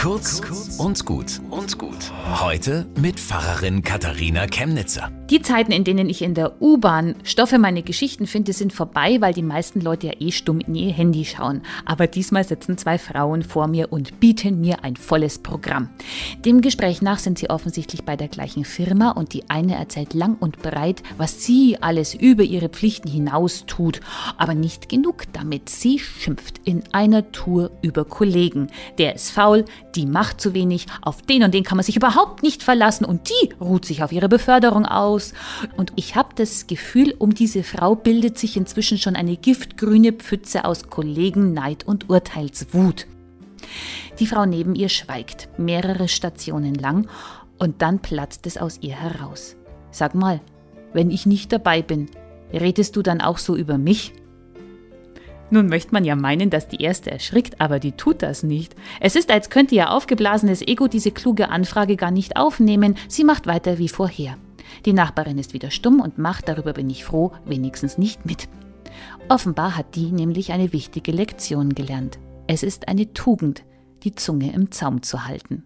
Kurz und gut und gut. Heute mit Pfarrerin Katharina Chemnitzer. Die Zeiten, in denen ich in der U-Bahn Stoffe meine Geschichten finde, sind vorbei, weil die meisten Leute ja eh stumm in ihr Handy schauen. Aber diesmal sitzen zwei Frauen vor mir und bieten mir ein volles Programm. Dem Gespräch nach sind sie offensichtlich bei der gleichen Firma und die eine erzählt lang und breit, was sie alles über ihre Pflichten hinaus tut. Aber nicht genug damit. Sie schimpft in einer Tour über Kollegen. Der ist faul, die macht zu wenig, auf den und den kann man sich überhaupt nicht verlassen und die ruht sich auf ihre Beförderung aus. Und ich habe das Gefühl, um diese Frau bildet sich inzwischen schon eine giftgrüne Pfütze aus Kollegen, Neid und Urteilswut. Die Frau neben ihr schweigt, mehrere Stationen lang, und dann platzt es aus ihr heraus. Sag mal, wenn ich nicht dabei bin, redest du dann auch so über mich? Nun möchte man ja meinen, dass die erste erschrickt, aber die tut das nicht. Es ist, als könnte ihr aufgeblasenes Ego diese kluge Anfrage gar nicht aufnehmen. Sie macht weiter wie vorher. Die Nachbarin ist wieder stumm und macht, darüber bin ich froh, wenigstens nicht mit. Offenbar hat die nämlich eine wichtige Lektion gelernt. Es ist eine Tugend, die Zunge im Zaum zu halten.